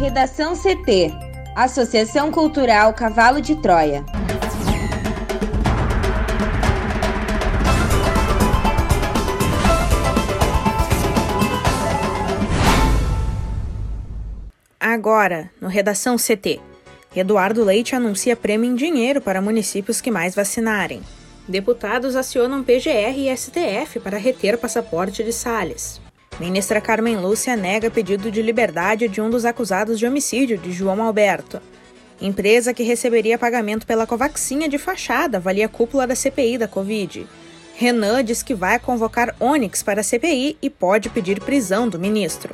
Redação CT Associação Cultural Cavalo de Troia. Agora, no Redação CT. Eduardo Leite anuncia prêmio em dinheiro para municípios que mais vacinarem. Deputados acionam PGR e STF para reter passaporte de Salles. Ministra Carmen Lúcia nega pedido de liberdade de um dos acusados de homicídio de João Alberto. Empresa que receberia pagamento pela Covaxinha de fachada avalia a cúpula da CPI da Covid. Renan diz que vai convocar Onyx para a CPI e pode pedir prisão do ministro.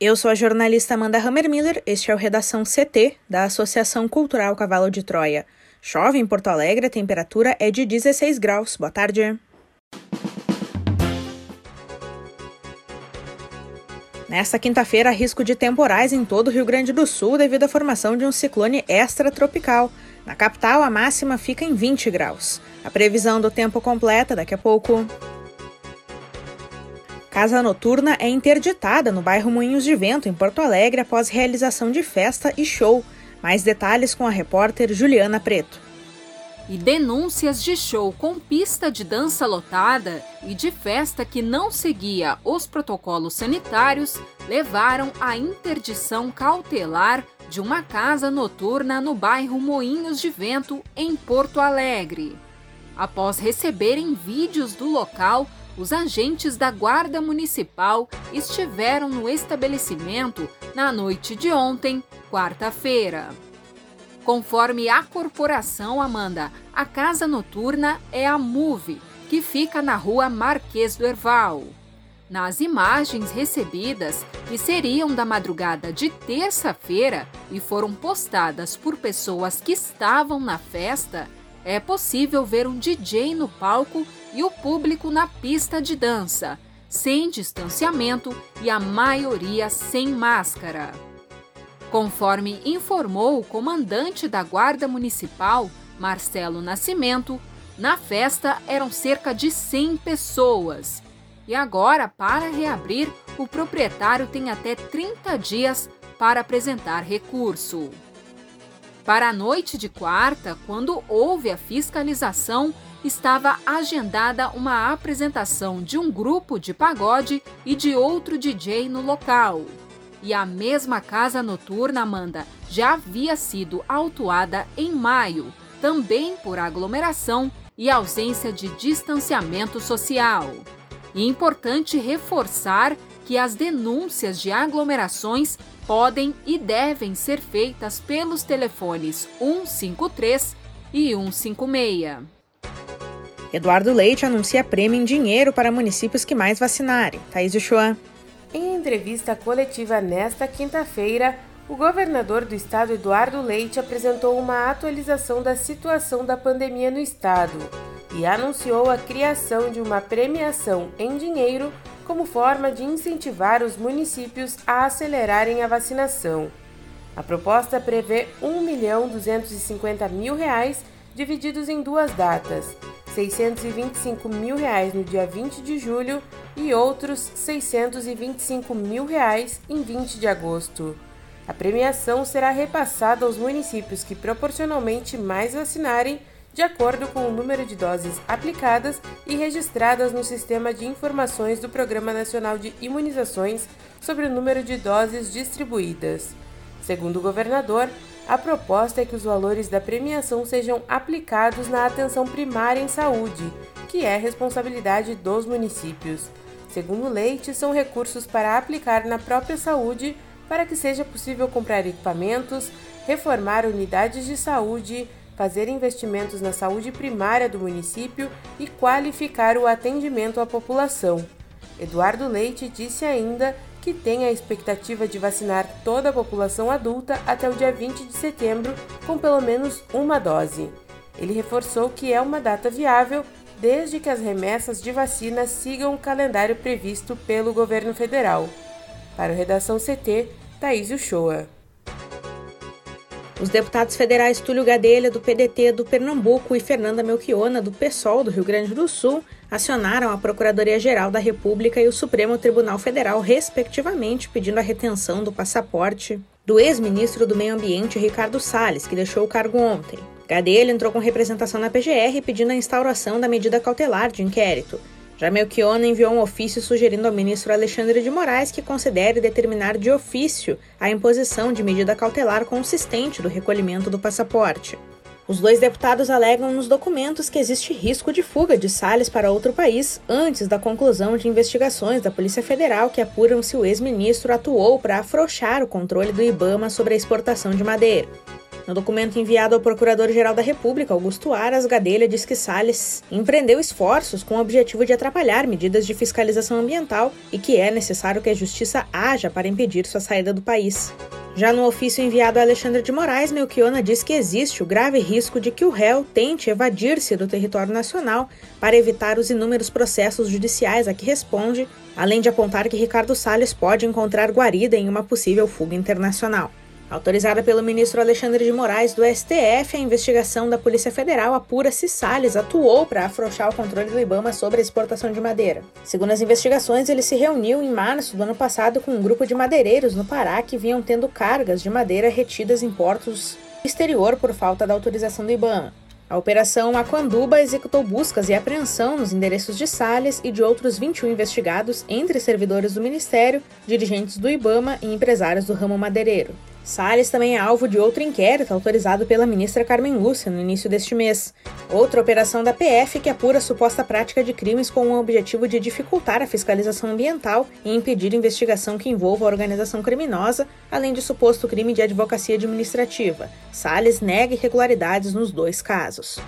Eu sou a jornalista Amanda Hammermiller, este é o Redação CT, da Associação Cultural Cavalo de Troia. Chove em Porto Alegre, a temperatura é de 16 graus. Boa tarde. Nesta quinta-feira, risco de temporais em todo o Rio Grande do Sul devido à formação de um ciclone extratropical. Na capital, a máxima fica em 20 graus. A previsão do tempo completa daqui a pouco. Casa noturna é interditada no bairro Moinhos de Vento, em Porto Alegre, após realização de festa e show. Mais detalhes com a repórter Juliana Preto. E denúncias de show com pista de dança lotada e de festa que não seguia os protocolos sanitários levaram à interdição cautelar de uma casa noturna no bairro Moinhos de Vento, em Porto Alegre. Após receberem vídeos do local, os agentes da Guarda Municipal estiveram no estabelecimento na noite de ontem, quarta-feira. Conforme a corporação Amanda, a casa noturna é a Move, que fica na rua Marquês do Erval. Nas imagens recebidas, que seriam da madrugada de terça-feira e foram postadas por pessoas que estavam na festa, é possível ver um DJ no palco e o público na pista de dança, sem distanciamento e a maioria sem máscara. Conforme informou o comandante da Guarda Municipal, Marcelo Nascimento, na festa eram cerca de 100 pessoas. E agora, para reabrir, o proprietário tem até 30 dias para apresentar recurso. Para a noite de quarta, quando houve a fiscalização, estava agendada uma apresentação de um grupo de pagode e de outro DJ no local. E a mesma casa noturna, Amanda, já havia sido autuada em maio, também por aglomeração e ausência de distanciamento social. E importante reforçar que as denúncias de aglomerações podem e devem ser feitas pelos telefones 153 e 156. Eduardo Leite anuncia prêmio em dinheiro para municípios que mais vacinarem. Thaís Uchoa. Entrevista coletiva nesta quinta-feira, o governador do estado, Eduardo Leite, apresentou uma atualização da situação da pandemia no estado e anunciou a criação de uma premiação em dinheiro como forma de incentivar os municípios a acelerarem a vacinação. A proposta prevê R$ 1 milhão 250 mil reais divididos em duas datas, 625 mil reais no dia 20 de julho e outros 625 mil reais em 20 de agosto. A premiação será repassada aos municípios que proporcionalmente mais vacinarem de acordo com o número de doses aplicadas e registradas no Sistema de Informações do Programa Nacional de Imunizações sobre o número de doses distribuídas. Segundo o governador, a proposta é que os valores da premiação sejam aplicados na atenção primária em saúde, que é responsabilidade dos municípios. Segundo Leite, são recursos para aplicar na própria saúde para que seja possível comprar equipamentos, reformar unidades de saúde, fazer investimentos na saúde primária do município e qualificar o atendimento à população. Eduardo Leite disse ainda que tem a expectativa de vacinar toda a população adulta até o dia 20 de setembro com pelo menos uma dose. Ele reforçou que é uma data viável desde que as remessas de vacina sigam o calendário previsto pelo governo federal. Para a Redação CT, Thaís Uchoa. Os deputados federais Túlio Gadelha, do PDT do Pernambuco, e Fernanda Melchiona, do PSOL do Rio Grande do Sul, acionaram a Procuradoria-Geral da República e o Supremo Tribunal Federal, respectivamente, pedindo a retenção do passaporte do ex-ministro do Meio Ambiente, Ricardo Salles, que deixou o cargo ontem. Gadelha entrou com representação na PGR pedindo a instauração da medida cautelar de inquérito. Já Melchiona enviou um ofício sugerindo ao ministro Alexandre de Moraes que considere determinar de ofício a imposição de medida cautelar consistente do recolhimento do passaporte. Os dois deputados alegam nos documentos que existe risco de fuga de Salles para outro país antes da conclusão de investigações da Polícia Federal que apuram se o ex-ministro atuou para afrouxar o controle do Ibama sobre a exportação de madeira. No documento enviado ao Procurador-Geral da República, Augusto Aras Gadelha diz que Salles empreendeu esforços com o objetivo de atrapalhar medidas de fiscalização ambiental e que é necessário que a Justiça haja para impedir sua saída do país. Já no ofício enviado a Alexandre de Moraes, Melchiona diz que existe o grave risco de que o réu tente evadir-se do território nacional para evitar os inúmeros processos judiciais a que responde, além de apontar que Ricardo Salles pode encontrar guarida em uma possível fuga internacional. Autorizada pelo ministro Alexandre de Moraes do STF, a investigação da Polícia Federal apura se Salles atuou para afrouxar o controle do Ibama sobre a exportação de madeira. Segundo as investigações, ele se reuniu em março do ano passado com um grupo de madeireiros no Pará que vinham tendo cargas de madeira retidas em portos exterior por falta da autorização do Ibama. A Operação Aquanduba executou buscas e apreensão nos endereços de Salles e de outros 21 investigados, entre servidores do Ministério, dirigentes do Ibama e empresários do ramo madeireiro. Salles também é alvo de outro inquérito autorizado pela ministra Carmen Lúcia no início deste mês. Outra operação da PF que apura suposta prática de crimes com o objetivo de dificultar a fiscalização ambiental e impedir investigação que envolva a organização criminosa, além de suposto crime de advocacia administrativa. Salles nega irregularidades nos dois casos.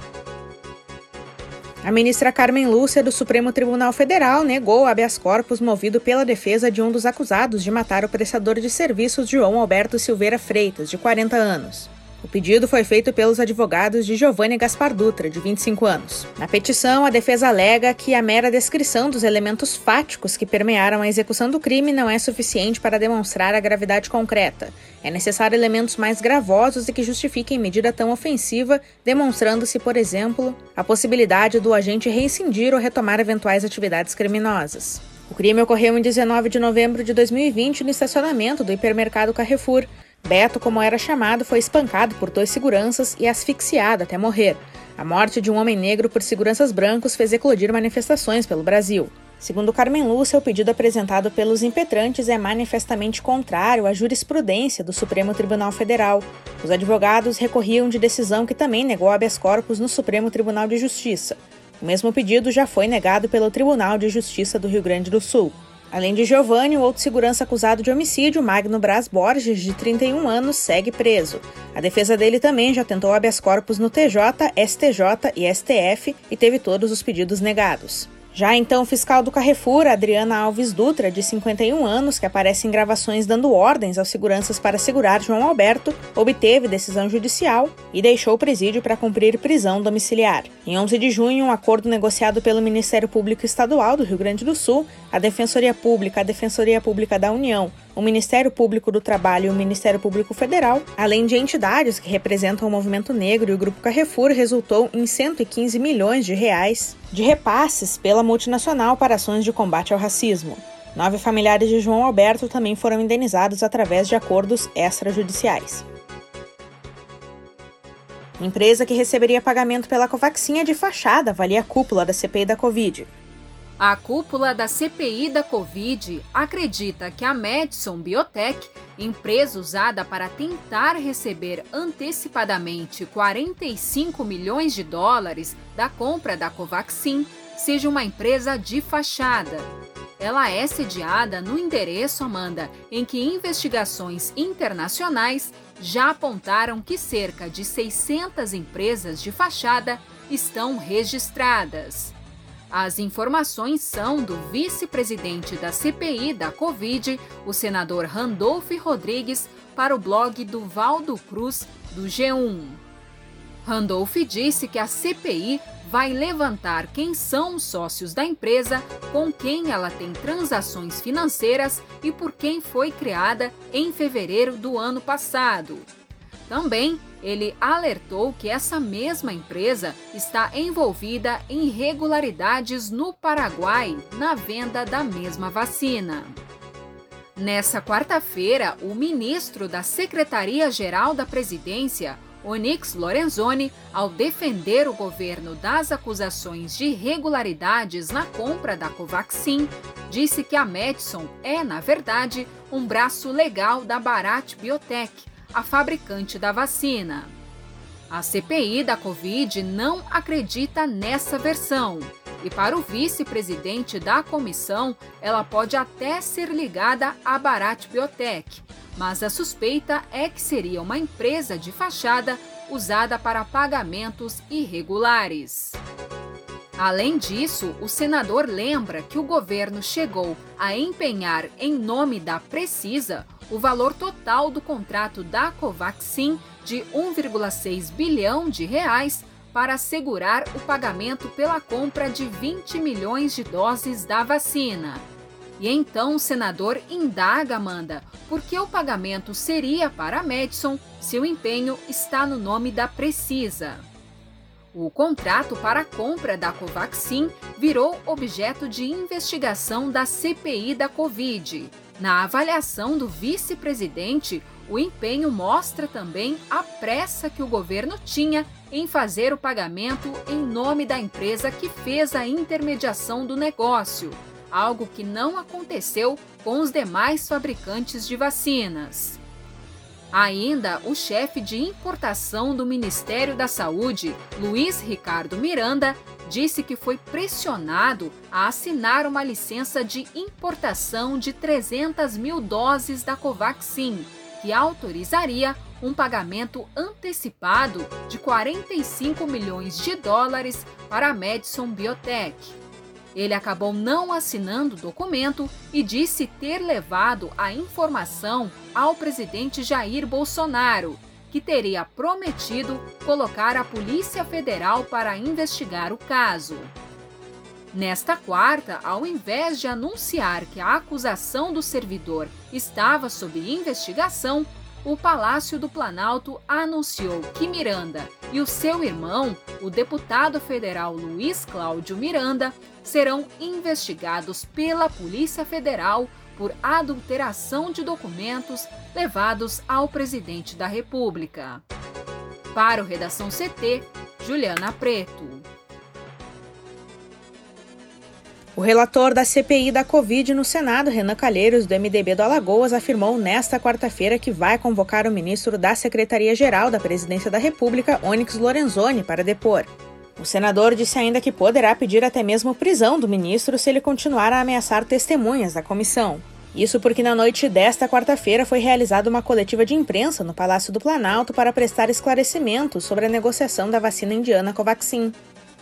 A ministra Carmen Lúcia do Supremo Tribunal Federal negou habeas corpus movido pela defesa de um dos acusados de matar o prestador de serviços João Alberto Silveira Freitas, de 40 anos. O pedido foi feito pelos advogados de Giovanni Gaspar Dutra, de 25 anos. Na petição, a defesa alega que a mera descrição dos elementos fáticos que permearam a execução do crime não é suficiente para demonstrar a gravidade concreta. É necessário elementos mais gravosos e que justifiquem medida tão ofensiva, demonstrando-se, por exemplo, a possibilidade do agente reincidir ou retomar eventuais atividades criminosas. O crime ocorreu em 19 de novembro de 2020 no estacionamento do hipermercado Carrefour. Beto, como era chamado, foi espancado por dois seguranças e asfixiado até morrer. A morte de um homem negro por seguranças brancos fez eclodir manifestações pelo Brasil. Segundo Carmen Lúcia, o pedido apresentado pelos impetrantes é manifestamente contrário à jurisprudência do Supremo Tribunal Federal. Os advogados recorriam de decisão que também negou habeas corpus no Supremo Tribunal de Justiça. O mesmo pedido já foi negado pelo Tribunal de Justiça do Rio Grande do Sul. Além de Giovanni, o outro segurança acusado de homicídio, Magno Braz Borges, de 31 anos, segue preso. A defesa dele também já tentou habeas corpus no TJ, STJ e STF e teve todos os pedidos negados. Já então, o fiscal do Carrefour, Adriana Alves Dutra, de 51 anos, que aparece em gravações dando ordens aos seguranças para segurar João Alberto, obteve decisão judicial e deixou o presídio para cumprir prisão domiciliar. Em 11 de junho, um acordo negociado pelo Ministério Público Estadual do Rio Grande do Sul, a Defensoria Pública, a Defensoria Pública da União, o Ministério Público do Trabalho e o Ministério Público Federal, além de entidades que representam o movimento negro e o Grupo Carrefour, resultou em 115 milhões de reais de repasses pela multinacional para ações de combate ao racismo. Nove familiares de João Alberto também foram indenizados através de acordos extrajudiciais. Empresa que receberia pagamento pela Covaxinha de fachada avalia a cúpula da CPI da Covid. A cúpula da CPI da Covid acredita que a Madison Biotech, empresa usada para tentar receber antecipadamente 45 milhões de dólares da compra da Covaxin, seja uma empresa de fachada. Ela é sediada no endereço, Amanda, em que investigações internacionais já apontaram que cerca de 600 empresas de fachada estão registradas. As informações são do vice-presidente da CPI da Covid, o senador Randolph Rodrigues, para o blog do Valdo Cruz, do G1. Randolph disse que a CPI vai levantar quem são os sócios da empresa, com quem ela tem transações financeiras e por quem foi criada em fevereiro do ano passado. Também ele alertou que essa mesma empresa está envolvida em irregularidades no Paraguai na venda da mesma vacina. Nessa quarta-feira, o ministro da Secretaria-Geral da Presidência, Onyx Lorenzoni, ao defender o governo das acusações de irregularidades na compra da Covaxin, disse que a Medison é, na verdade, um braço legal da Bharat Biotech, a fabricante da vacina. A CPI da Covid não acredita nessa versão. E para o vice-presidente da comissão, ela pode até ser ligada à Bharat Biotech, mas a suspeita é que seria uma empresa de fachada usada para pagamentos irregulares. Além disso, o senador lembra que o governo chegou a empenhar, em nome da Precisa, o valor total do contrato da Covaxin de 1,6 bilhão de reais para assegurar o pagamento pela compra de 20 milhões de doses da vacina. E então o senador indaga Amanda por que o pagamento seria para a Madison se o empenho está no nome da Precisa. O contrato para a compra da Covaxin virou objeto de investigação da CPI da Covid. Na avaliação do vice-presidente, o empenho mostra também a pressa que o governo tinha em fazer o pagamento em nome da empresa que fez a intermediação do negócio, algo que não aconteceu com os demais fabricantes de vacinas. Ainda, o chefe de importação do Ministério da Saúde, Luiz Ricardo Miranda, disse que foi pressionado a assinar uma licença de importação de 300 mil doses da Covaxin, que autorizaria um pagamento antecipado de 45 milhões de dólares para a Madison Biotech. Ele acabou não assinando o documento e disse ter levado a informação ao presidente Jair Bolsonaro, que teria prometido colocar a Polícia Federal para investigar o caso. Nesta quarta, ao invés de anunciar que a acusação do servidor estava sob investigação, o Palácio do Planalto anunciou que Miranda e o seu irmão, o deputado federal Luiz Cláudio Miranda, serão investigados pela Polícia Federal por adulteração de documentos levados ao presidente da República. Para o Redação CT, Juliana Preto. O relator da CPI da Covid no Senado, Renan Calheiros, do MDB do Alagoas, afirmou nesta quarta-feira que vai convocar o ministro da Secretaria-Geral da Presidência da República, Onyx Lorenzoni, para depor. O senador disse ainda que poderá pedir até mesmo prisão do ministro se ele continuar a ameaçar testemunhas da comissão. Isso porque na noite desta quarta-feira foi realizada uma coletiva de imprensa no Palácio do Planalto para prestar esclarecimentos sobre a negociação da vacina indiana Covaxin.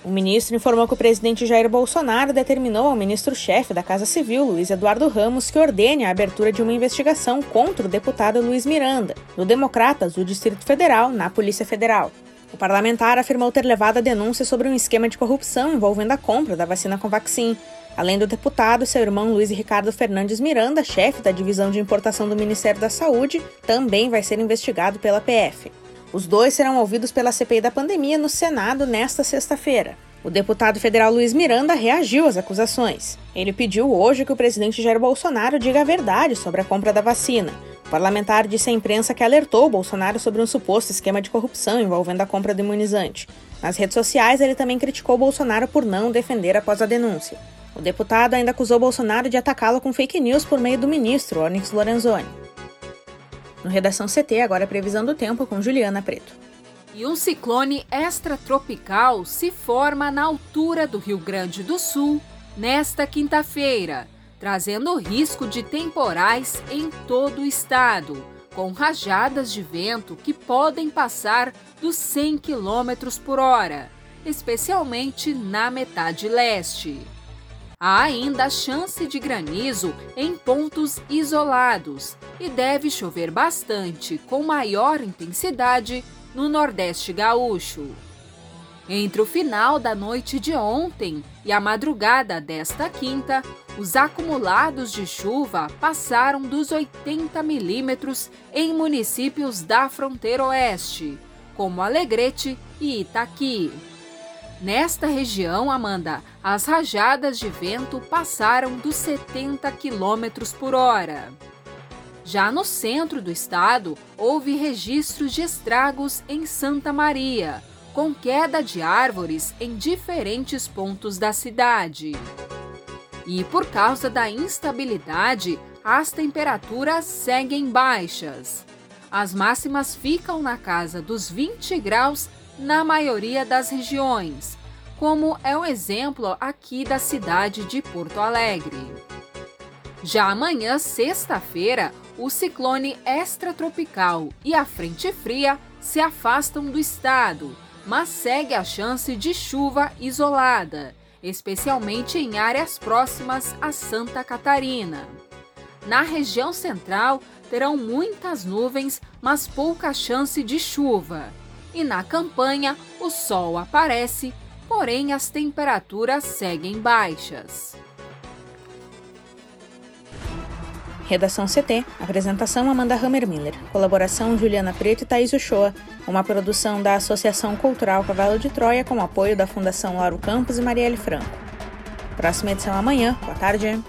O ministro informou que o presidente Jair Bolsonaro determinou ao ministro-chefe da Casa Civil, Luiz Eduardo Ramos, que ordene a abertura de uma investigação contra o deputado Luiz Miranda, do Democratas do Distrito Federal, na Polícia Federal. O parlamentar afirmou ter levado a denúncia sobre um esquema de corrupção envolvendo a compra da vacina Covaxin. Além do deputado, seu irmão Luiz Ricardo Fernandes Miranda, chefe da divisão de importação do Ministério da Saúde, também vai ser investigado pela PF. Os dois serão ouvidos pela CPI da pandemia no Senado nesta sexta-feira. O deputado federal Luiz Miranda reagiu às acusações. Ele pediu hoje que o presidente Jair Bolsonaro diga a verdade sobre a compra da vacina. O parlamentar disse à imprensa que alertou Bolsonaro sobre um suposto esquema de corrupção envolvendo a compra do imunizante. Nas redes sociais, ele também criticou Bolsonaro por não defender após a denúncia. O deputado ainda acusou Bolsonaro de atacá-lo com fake news por meio do ministro Onyx Lorenzoni. No Redação CT, agora previsão do tempo com Juliana Preto. E um ciclone extratropical se forma na altura do Rio Grande do Sul nesta quinta-feira, trazendo risco de temporais em todo o estado, com rajadas de vento que podem passar dos 100 km por hora, especialmente na metade leste. Há ainda chance de granizo em pontos isolados e deve chover bastante, com maior intensidade, no Nordeste gaúcho. Entre o final da noite de ontem e a madrugada desta quinta, os acumulados de chuva passaram dos 80 milímetros em municípios da fronteira oeste, como Alegrete e Itaqui. Nesta região, Amanda, as rajadas de vento passaram dos 70 quilômetros por hora. Já no centro do estado, houve registros de estragos em Santa Maria, com queda de árvores em diferentes pontos da cidade. E por causa da instabilidade, as temperaturas seguem baixas. As máximas ficam na casa dos 20 graus na maioria das regiões, como é o exemplo aqui da cidade de Porto Alegre. Já amanhã, sexta-feira, o ciclone extratropical e a frente fria se afastam do estado, mas segue a chance de chuva isolada, especialmente em áreas próximas a Santa Catarina. Na região central, terão muitas nuvens, mas pouca chance de chuva e na campanha o sol aparece, porém as temperaturas seguem baixas. Redação CT. Apresentação Amanda Hammermiller. Colaboração Juliana Preto e Thaís Uchoa. Uma produção da Associação Cultural Cavalo de Troia com apoio da Fundação Lauro Campos e Marielle Franco. Próxima edição amanhã. Boa tarde.